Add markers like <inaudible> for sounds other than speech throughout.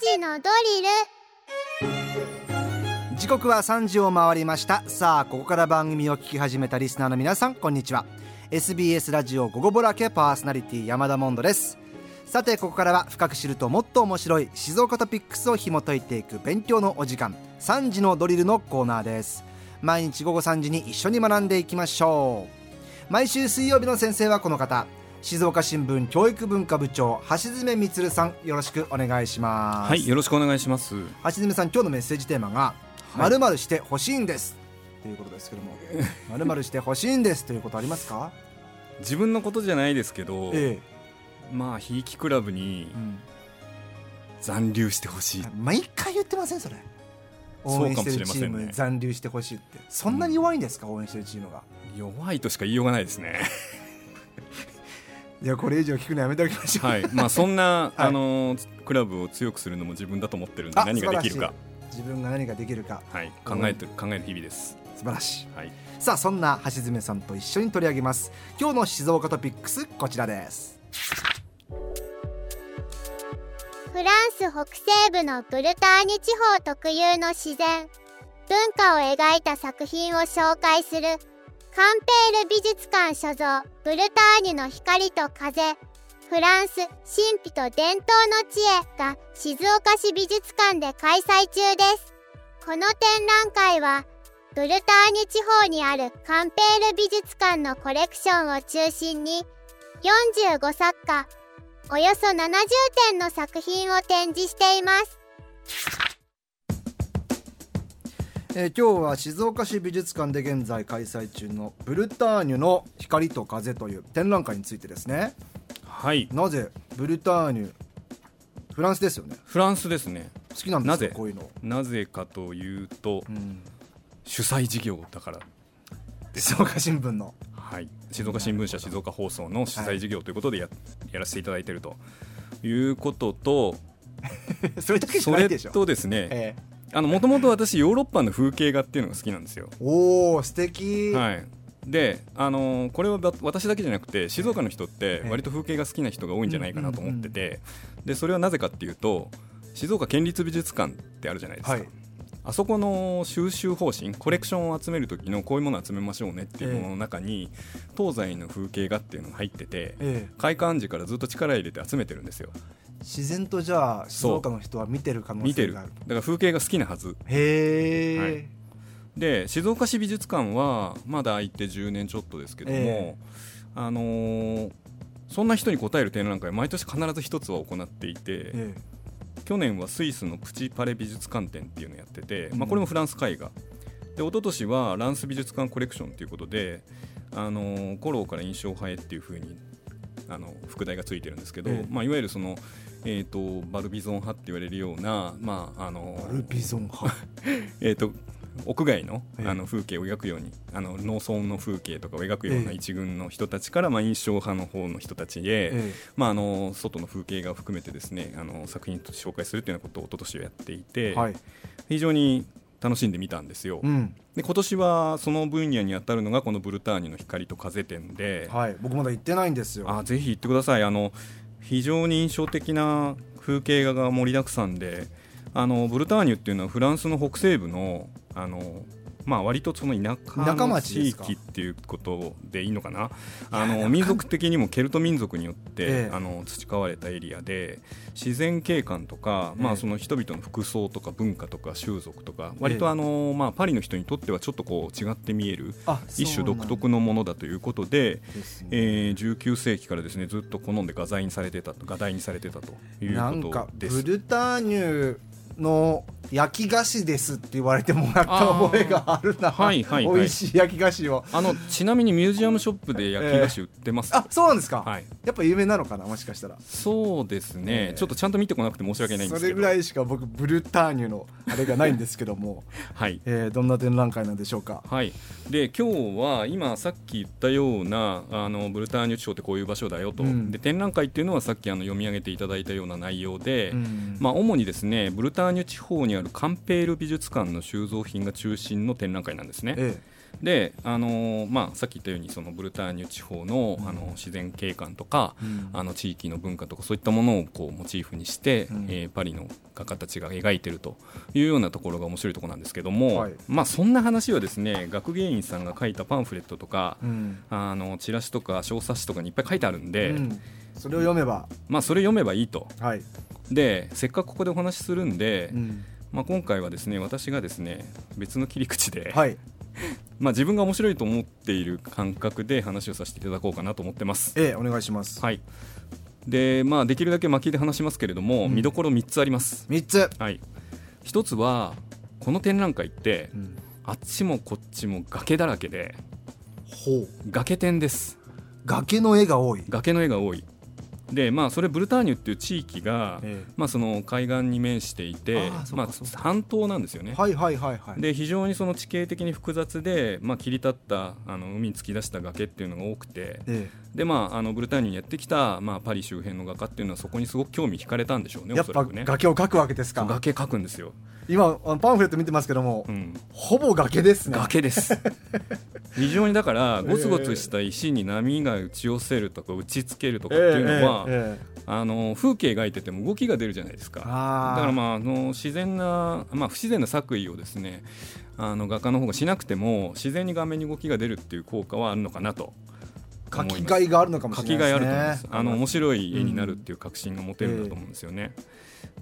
時のドリル。時刻は3時を回りました。さあここから番組を聞き始めたリスナーの皆さんこんにちは。SBS ラジオ午後ぼらけパーソナリティ山田モンドです。さてここからは深く知るともっと面白い静岡トピックスを紐解いていく勉強のお時間3時のドリルのコーナーです。毎日午後3時に一緒に学んでいきましょう。毎週水曜日の先生はこの方。静岡新聞教育文化部長橋爪充さんよろしくお願いします。はいよろしくお願いします。橋爪さん今日のメッセージテーマがまるまるしてほしいんです。ということですけども。まるまるしてほしいんです。ということありますか？自分のことじゃないですけど、えまあひいきクラブにえ、うん。残留してほしい。毎回言ってませんそれ。そう応援してかもしるチームれませんねに残留してほしいって。そんなに弱いんですか、応援してるチームが。弱いとしか言いようがないですねいやこれ以上聞くのやめておきましょう。はい。まあそんな、はい。あのクラブを強くするのも自分だと思ってるんであ何ができるか。自分が何ができるか。はい。考えてる考える日々です。素晴らしい。はい。さあそんな橋爪さんと一緒に取り上げます。今日の静岡トピックスこちらです。フランス北西部のブルターニュ地方特有の自然。文化を描いた作品を紹介するカンペール美術館所蔵ブルターニュの光と風フランス神秘と伝統の知恵が静岡市美術館で開催中です。この展覧会はブルターニュ地方にあるカンペール美術館のコレクションを中心に45作家およそ70点の作品を展示しています。えー今日は静岡市美術館で現在開催中のブルターニュの光と風という展覧会についてですね。はい。なぜブルターニュフランスですよね？フランスですね。好きなんですなぜ？かこういうの、なぜかというとうん、主催事業だから静岡新聞の。はい、静岡新聞社静岡放送の主催事業ということでや,、やらせていただいているということと <laughs> それだけじゃそれないでしょ。とですねえあのもともと私ヨーロッパの風景画っていうのが好きなんですよ。ーおお素敵、はい。であのーこれはば私だけじゃなくて静岡の人ってええ。割と風景が好きな人が多いんじゃないかなと思ってて。でそれはなぜかっていうと静岡県立美術館ってあるじゃないですか、はいあそこの収集方針コレクションを集める時のこういうものを集めましょうねっていうものの中に、東西の風景画っていうのが入っててえ開館時からずっと力入れて集めてるんですよ。ー自然とじゃあ静岡の人は見てる可能見てる。だ性がある。から風景が好きなはず。へえ、はい。で静岡市美術館はまだ開いて10年ちょっとですけども、えあのーそんな人に応える展覧会毎年必ず一つは行っていて、え去年はスイスのプチパレ美術館展っていうのをやってて、うん。まあ、これもフランス絵画。で一昨年はランス美術館コレクションということで、あのー古老から印象派へっていうふうにあの副題がついてるんですけど、ええ。まあ、いわゆるその、えー、とバルビゾン派って言われるような、まああのー、バルビゾン派？<laughs> えー、と屋外のええ。あの風景を描くようにあの農村の風景とかを描くようなええ。一軍の人たちから、まあ、印象派の方の人たちで、えまあ、あの外の風景画を含めてですねあの作品と紹介するというようなことを一昨年はやっていて、非常に楽しんでみたんですよ。うん。で今年はその分野に当たるのがこのブルターニュの光と風展で、はい。僕まだ行ってないんですよ。あぜひ行ってください。あの非常に印象的な風景画が盛りだくさんであのブルターニュっていうのはフランスの北西部のあのまあ割とその田舎の地域っていうことでいいのかな？あの民族的にもケルト民族によって、ええ。あの培われたエリアで自然景観とか、まえ。えあ、その人々の服装とか文化とか習俗とかええ。割とあの、まあ、パリの人にとってはちょっとこう違って見えるあ一種独特のものだということで、でえー、19世紀からですねずっと好んで画材にされてたと画題にされてたというこなんかとです。ブルターニュの焼き菓子ですって言われてもらった覚えがあるな。はいはいはい。美味しい焼き菓子を。あのちなみにミュージアムショップで焼き菓子売ってます、あそうなんですか、はい、やっぱ有名なのかな？もしかしたら。そうですね、ええちょっとちゃんと見てこなくて申し訳ないんですけど。それぐらいしか僕ブルターニュのあれがないんですけども、<laughs> はい。えーどんな展覧会なんでしょうか？はい、で今日は今さっき言ったようなあのブルターニュ地方ってこういう場所だよと、うん。で展覧会っていうのはさっきあの読み上げていただいたような内容で、うん。まあ、主にですねブルターニュ地方にあるカンペール美術館の収蔵品が中心の展覧会なんですね。えで、あのーまあ、さっき言ったようにそのブルターニュ地方の,、あの自然景観とか、うん。あの地域の文化とかそういったものをこうモチーフにして、うん。えーパリの画家たちが描いてるというようなところが面白いところなんですけども、はい。まあ、そんな話はですね学芸員さんが書いたパンフレットとか、うん。あのチラシとか小冊子とかにいっぱい書いてあるんで、うん。それを読めば。まあ、それ読めばいいと。はい、でせっかくここでお話しするんで、うんまあ、今回はですね私がですね別の切り口で、はい。<laughs> まあ、自分が面白いと思っている感覚で話をさせていただこうかなと思ってます。ええお願いします。はい。でまあ、できるだけ巻きで話しますけれども、うん見どころ3つあります、三つ、はい、1つはこの展覧会ってうん、あっちもこっちも崖だらけでほう。崖展です。崖の絵が多い、崖の絵が多いでまあそれブルターニュっていう地域が、えまあ、その海岸に面していてまあ半島なんですよね。えはいはいはいはい。で非常にその地形的に複雑で、まあ、切り立ったあの海に突き出した崖っていうのが多くてえで、まあ、あのブルターニュにやってきた、まあ、パリ周辺の画家っていうのはそこにすごく興味惹かれたんでしょうねえやっぱね。崖を描くわけですか。崖描くんですよ、今パンフレット見てますけども、うん、ほぼ崖ですね。崖です。<laughs> 非常にだからゴツゴツした石に波が打ち寄せるとか打ちつけるとかっていうのは、ええええあの風景描いてても動きが出るじゃないですか。だからまああの自然な、まあ、不自然な作為をですねあの画家の方がしなくても自然に画面に動きが出るっていう効果はあるのかなと書きがいがあるのかもし書れないですね。きがいあると思います。あの面白い絵になるっていう確信が持てるんだと思うんですよね、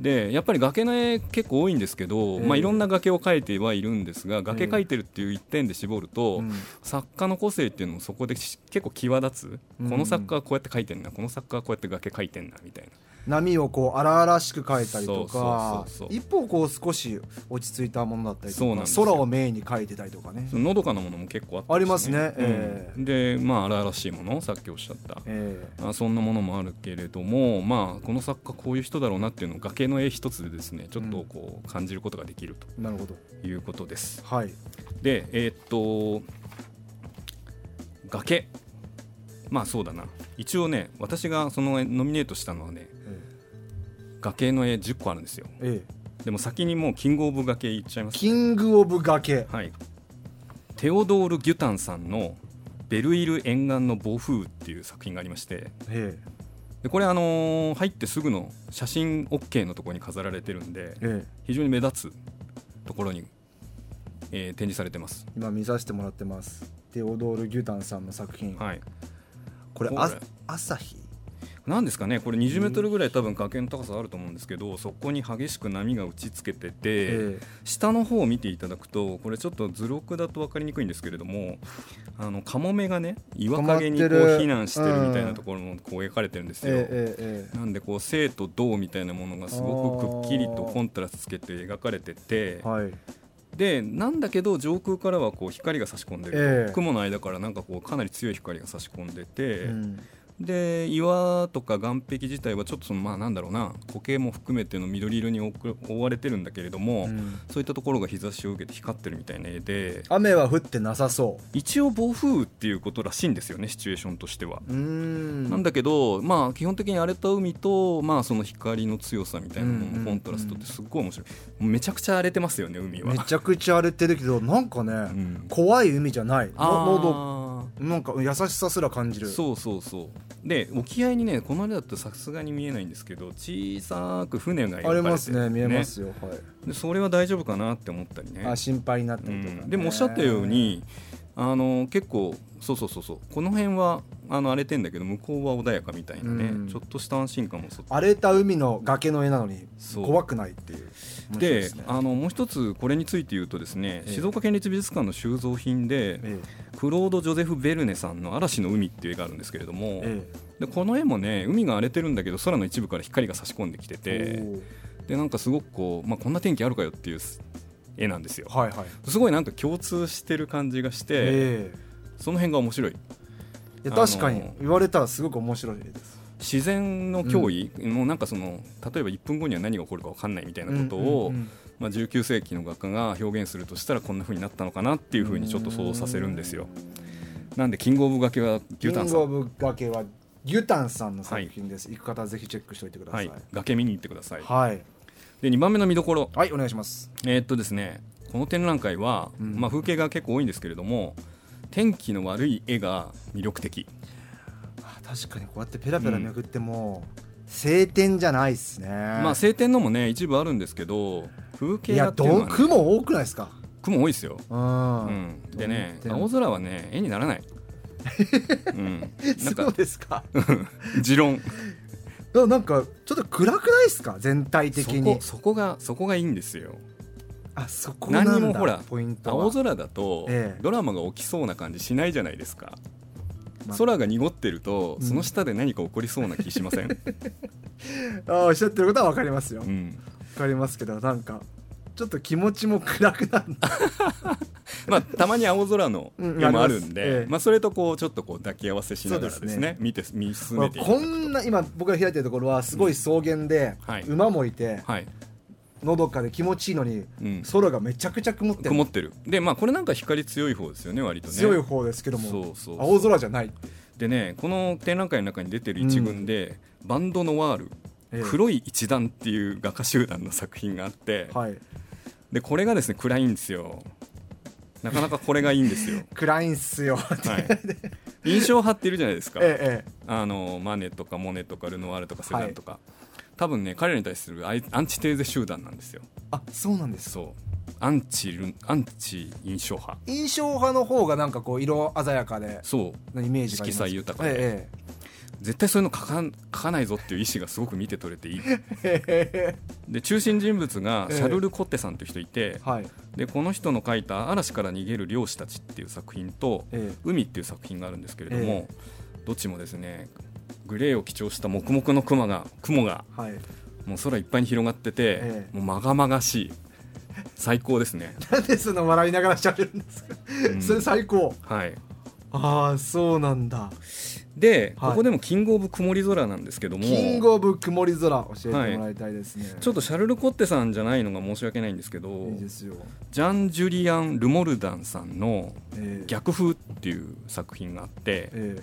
でやっぱり崖の絵結構多いんですけど、ええまあ、いろんな崖を描いてはいるんですが崖描いてるっていう一点で絞ると、うん。作家の個性っていうのもそこでし結構際立つ、うん。この作家はこうやって描いてんなこの作家はこうやって崖描いてんなみたいな波をこう荒々しく描いたりとか一方こう少し落ち着いたものだったりとか空をメインに描いてたりとかね。そののどかなものも結構あったありますね。うん。えでまあ荒々しいものさっきおっしゃった。えあそんなものもあるけれどもまあこの作家こういう人だろうなっていうのを崖の絵一つでですねちょっとこう感じることができるえなるほど。ということです。はい。でえーっと崖。まあそうだな。一応ね私がそのノミネートしたのはねえ崖の絵10個あるんですよ。ええ。えでも先にもうキングオブ崖いっちゃいますキング・オブ崖。はい。テオドール・ギュタンさんの「ベルイル沿岸の暴風」っていう作品がありまして。えでこれあのー入ってすぐの写真 OK のところに飾られてるんでえええ。非常に目立つところに、えー展示されてます。今見させてもらってます。テオドール・ギュタンさんの作品、はい。これあこれ。朝日？なんですかねこれ20メートルぐらい多分崖の高さあると思うんですけどそこに激しく波が打ちつけてて、え下の方を見ていただくとこれちょっと図録だと分かりにくいんですけれどもあのカモメがね岩陰にこう避難してるみたいなところもこう描かれてるんですよ。なんでこう生と動みたいなものがすごくくっきりとコントラストつけて描かれててでなんだけど上空からはこう光が差し込んでる。と、ええ。雲の間からなんかこうかなり強い光が差し込んでて、うんで岩とか岸壁自体はちょっとそのまあなんだろうな苔も含めての緑色に覆われてるんだけれども、うん。そういったところが日差しを受けて光ってるみたいな絵で雨は降ってなさそ一応暴風雨っていうことらしいんですよねシチュエーションとしては。なんだけど、まあ、基本的に荒れた海と、まあ、その光の強さみたいなもののコントラストってすっごい面白い、めちゃくちゃ荒れてますよね海は。めちゃくちゃ荒れてるけどなんかね、うん。怖い海じゃない。の喉あなんか優しさすら感じる。ーそうそうそう。で沖合にねこの間だとさすがに見えないんですけど小さく船が描かあれてるりますね。見えますよ、はい。でそれは大丈夫かなって思ったりね。あ心配になったうりとかね、ん、でもおっしゃったようにあの結構そうそうそうそう。この辺はあの荒れてんだけど向こうは穏やかみたいなね、うん。ちょっとした安心感もそ荒れた海の崖の絵なのに怖くないっていうで、すね。あのもう一つこれについて言うとですね、ええ。静岡県立美術館の収蔵品で、えクロード・ジョゼフ・ベルネさんの「嵐の海」っていう絵があるんですけれども、ええ。でこの絵もね海が荒れてるんだけど空の一部から光が差し込んできてえておでなんかすごくこう、まあ、こんな天気あるかよっていう絵なんですよ。ーはいはい。すごいなんか共通してる感じがして、え。その辺が面白い。えいや確かに。言われたらすごく面白いです。自然の脅威、もうなんかその例えば1分後には何が起こるか分かんないみたいなことを、うんうんうんまあ、19世紀の画家が表現するとしたらこんな風になったのかなっていう風にちょっと想像させるんですよ。なんでキングオブ崖はギュタンさん。キングオブ崖はギュタンさんの作品です、行く方はぜひチェックしておいてくださはいい、はい、崖見に行ってください。はいで2番目の見どころ。お願いします。えーっとですねこの展覧会は、うん。まあ、風景が結構多いんですけれども天気の悪い絵が魅力的。あ確かにこうやってペラペラめくっても、晴天じゃないっすね。まあ晴天のもね一部あるんですけど風い景画やっていうのは、ね、ど雲多くないですか？雲多いですよ、うん、うん、でね青空はね絵にならない、<laughs> うん、なんそうかですか。持論 <laughs> だなんかちょっと暗くないですか？全体的そにこそこがそこがいいんですよ。あそこなんだ。何にもほらポイントは。青空だとええ。ドラマが起きそうな感じしないじゃないですか、まあ。空が濁ってるとうん。その下で何か起こりそうな気しません、<laughs> あおっしゃってることは分かりますよ。わ、うん、かりますけどなんかちょっと気持ちも暗くなる。<laughs> まあたまに青空のうん絵もあるんあります。えで、え。まあ、それとこうちょっとこう抱き合わせしながらですねね。見て見進めていくこんな今僕が開いてるところはすごい草原で、はい。馬もいてはい、のどかで気持ちいいのにうん、空がめちゃくちゃ曇ってる。曇ってる。でまあこれなんか光強い方ですよね割とね。強い方ですけども青空じゃない、でねこの展覧会の中に出てる一群で、バンドノワールええ。黒い一団っていう画家集団の作品があって、はいでこれがですね暗いんですよ。なかなかこれがいいんですよ、<laughs> 暗いんすよ。はい、印象派っているじゃないですか。えええあのマネとかモネとかルノワールとかセダンとか、多分ね彼らに対するアンチテーゼ集団なんですよ。えあそうなんですそう。アンチルアンチ印象派。印象派の方がなんかこう色鮮やかでそう。なイメージ色彩豊かで。え絶対そういうの書かん書かないぞっていう意思がすごく見て取れていい。えええで中心人物がええ。シャルル・コッテさんという人いて、はい。でこの人の書いた「嵐から逃げる漁師たち」っていう作品とえ「海」っていう作品があるんですけれども、えどっちもですねグレーを基調した黙々の雲が雲がえはい。もう空いっぱいに広がってて、ええ。もうまがまがしい。最高ですね、<laughs> なんでそんな笑いながらしゃべるんですか、うん。それ最高。はい、ああそうなんだで、はい。ここでもキングオブ曇り空なんですけども。キングオブ曇り空教えてもらいたいですね、ちょっとシャルル・コッテさんじゃないのが申し訳ないんですけどいいですよ、ジャン・ジュリアン・ルモルダンさんのええ「逆風」っていう作品があってえ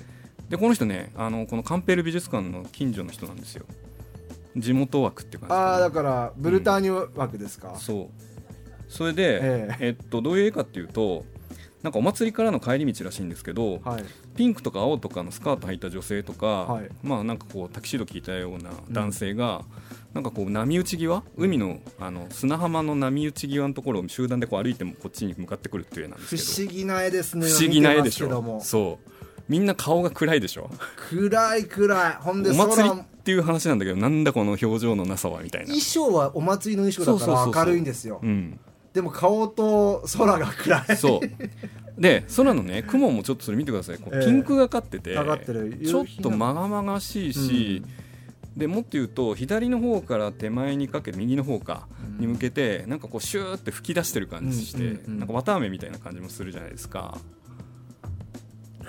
でこの人ねあのこのカンペール美術館の近所の人なんですよ。地元枠っていうえ感じああだからブルターニュ枠ですか、そう。それで、え。えっと、どういう絵かっていうとなんかお祭りからの帰り道らしいんですけど、はい。ピンクとか青とかのスカート履いた女性とか、はい。まあなんかこうタキシード着いたような男性が、なんかこう波打ち際海のあの砂浜の波打ち際のところを集団でこう歩いてもこっちに向かってくるっていう絵なんです不けど。思議な絵ですね不思議な絵でしょ。そう。みんな顔が暗いでしょ。暗い暗い。ほんでお祭り空っていう話なんだけどなんだこの表情のなさはみたいな。衣装はお祭りの衣装だから明るいんですよ。うんでも顔と空が暗い。そう。で空のね雲もちょっとそれ見てください。こうええ。ピンクがかってて、かかってる。ちょっとまがまがしい。し、でもっと言うと左の方から手前にかけて右の方かうん。に向けてなんかこうシューって吹き出してる感じして、なんか綿あめみたいな感じもするじゃないですか。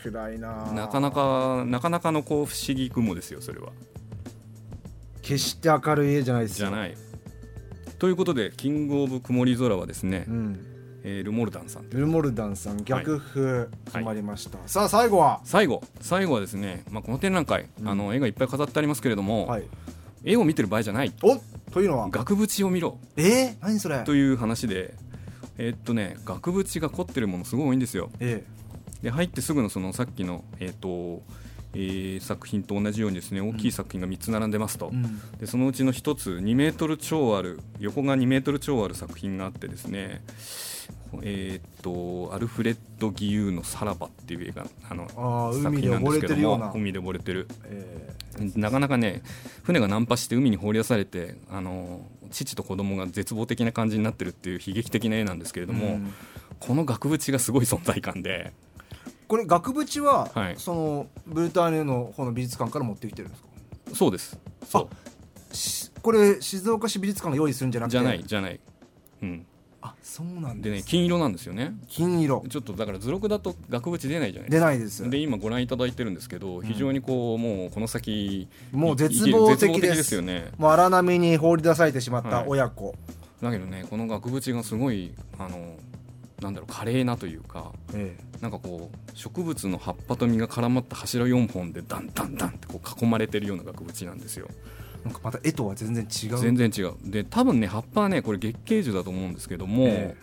暗いななかなかなかなかのこう不思議雲ですよそれは。決して明るい絵じゃないですよ。じゃないということでキングオブ曇り空はですね、うん。えールモルダンさんルモルダンさん逆風決まりました、さあ最後は？最後。最後はですね、まあ、この展覧会、うん。あの絵がいっぱい飾ってありますけれども、はい。絵を見てる場合じゃない。おというのは？額縁を見ろ。えー、何それ？という話でえーっとね額縁が凝ってるものすごい多いんですよ。え。で入ってすぐのそのさっきの、えーっとえー作品と同じようにですね大きい作品が3つ並んでますと、えうん。でそのうちの1つ2メートル超ある横が2メートル超ある作品があってですねえーっとアルフレッド・ギユーの「さらば」っていう映画あの作品なんですけど海で溺れてるような。も海で溺れてる。えなかなかね船がナンパして海に放り出されてあの父と子供が絶望的な感じになってるっていう悲劇的な絵なんですけれーども、うん。この額縁がすごい存在感でこれ額縁は、はい。そのブルターニュの方の美術館から持ってきてるんですか？そうです。そしこれ静岡市美術館が用意するんじゃなくて？うじゃないじゃない、うん、あそうなんでね。金色なんですよね。金色。ちょっとだから図録だと額縁出ないじゃないです出ないです。かで今ご覧いただいてるんですけど非常にこうもうこの先もうい絶望的的ですよね。もう荒波に放り出されてしまったはい。親子、だけどねこの額縁がすごいあのなんだろう華麗なというかえなんかこう植物の葉っぱと実が絡まった柱4本でダンダンダンってこう囲まれてるような額縁なんですよ。えなんかまた絵とは全然違う。全然違う。で多分ね葉っぱはねこれ月桂樹だと思うんですけども、え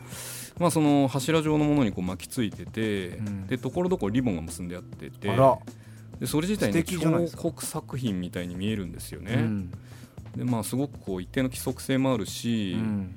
まあ、その柱状のものにこう巻きついてて、うん。でところどころリボンが結んであっててでそれ自体素ね彫刻作品みたいに見えるんですよね。うん。でまあ、すごくこう一定の規則性もあるし、うん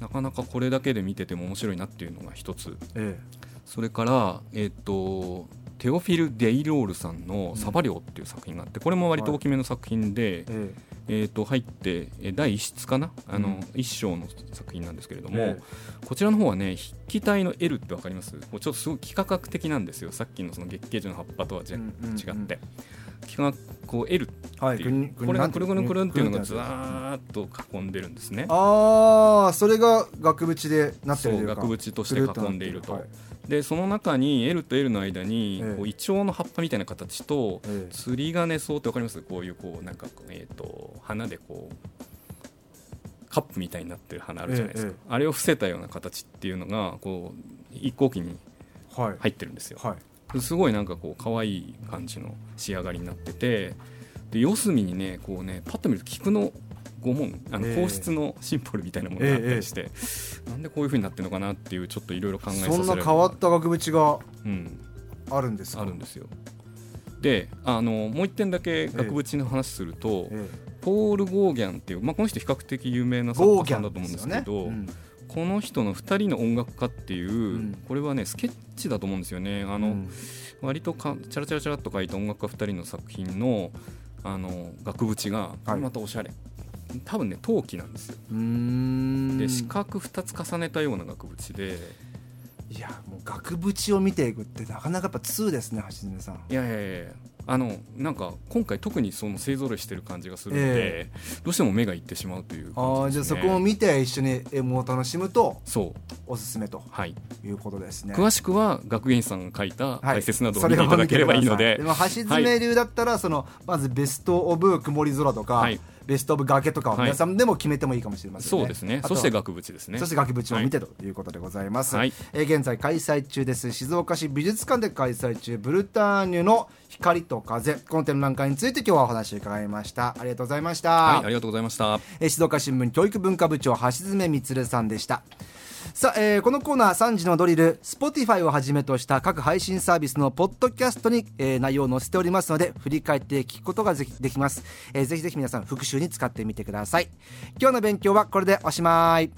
なかなかこれだけで見てても面白いなっていうのが一つ。えそれから、えっとテオフィル・デイロールさんの「サバ漁」っていう作品があってこれも割と大きめの作品で、ええ。っと入ってえ第一室かな？あの、うん。一章の作品なんですけれども、えこちらの方はね筆記体の L ってわかります？こうちょっとすごい幾何学的なんですよ。さっきのその月桂樹の葉っぱとはじゃうんうんうん。こう L はいこれがくるくるくるんっていうのがずあーっと囲んでるんですね。あーそれが額縁でなってるとそいううか額縁として囲んでいると、はい。でその中に L と L の間にええ。こうイチョウの葉っぱみたいな形とええ。釣り鐘草ってわかります？こういうこうなんかえっ、と花でこうカップみたいになってる花あるじゃないですか、ええあれを伏せたような形っていうのがこう一向機にはい。入ってるんですよ、はい。すごいなんかこう可愛い感じの仕上がりになっててで四隅にねこうねパッと見ると菊の御紋あのええ。皇室のシンボルみたいなものがあったりして、なんでこういう風になってるのかなっていうちょっといろいろ考えさせそんな変わった額縁がうん、あるんですか？あるんですよ。であのもう一点だけ額縁の話すると、えポール・ゴーギャンっていう、まあ、この人比較的有名なえ作ゴーギャン家さんだと思うんですけどこの人の2人の音楽家っていう、ん。これはねスケッチだと思うんですよね。あの、うん。割とかチャラチャラチャラっと書いた音楽家2人の作品のあの額縁がこれまたおしゃれ、多分ね陶器なんですよ。で四角2つ重ねたような額縁で。いやもう額縁を見ていくってなかなかやっぱ2ですね橋爪さん。いやいやいやあのなんか今回特にその勢ぞろいしてる感じがするので、えどうしても目がいってしまうというああ感じです、ね、じゃあそこを見て一緒に M を楽しむとそう。おすすめとはい。いうことですね。詳しくは学芸員さんが書いたはい。解説などを見ていただければいいので、それを見てください。でも橋爪流だったらそのまずベストオブ曇り空とか、はいベストオブ崖とかをはい皆さんでも決めてもいいかもしれませんね、そうですね。そして額縁ですね。そして崖縁を見てということでございます、はい。えー現在開催中です。静岡市美術館で開催中。ブルターニュの光と風この展覧会について今日はお話を伺いました。ありがとうございました、はいありがとうございました。えー静岡新聞教育文化部長橋爪充さんでしたさあ、えーこのコーナー3時のドリル Spotify をはじめとした各配信サービスのポッドキャストに、えー内容を載せておりますので振り返って聞くことができます、えーぜひぜひ皆さん復習に使ってみてください。今日の勉強はこれでおしまい。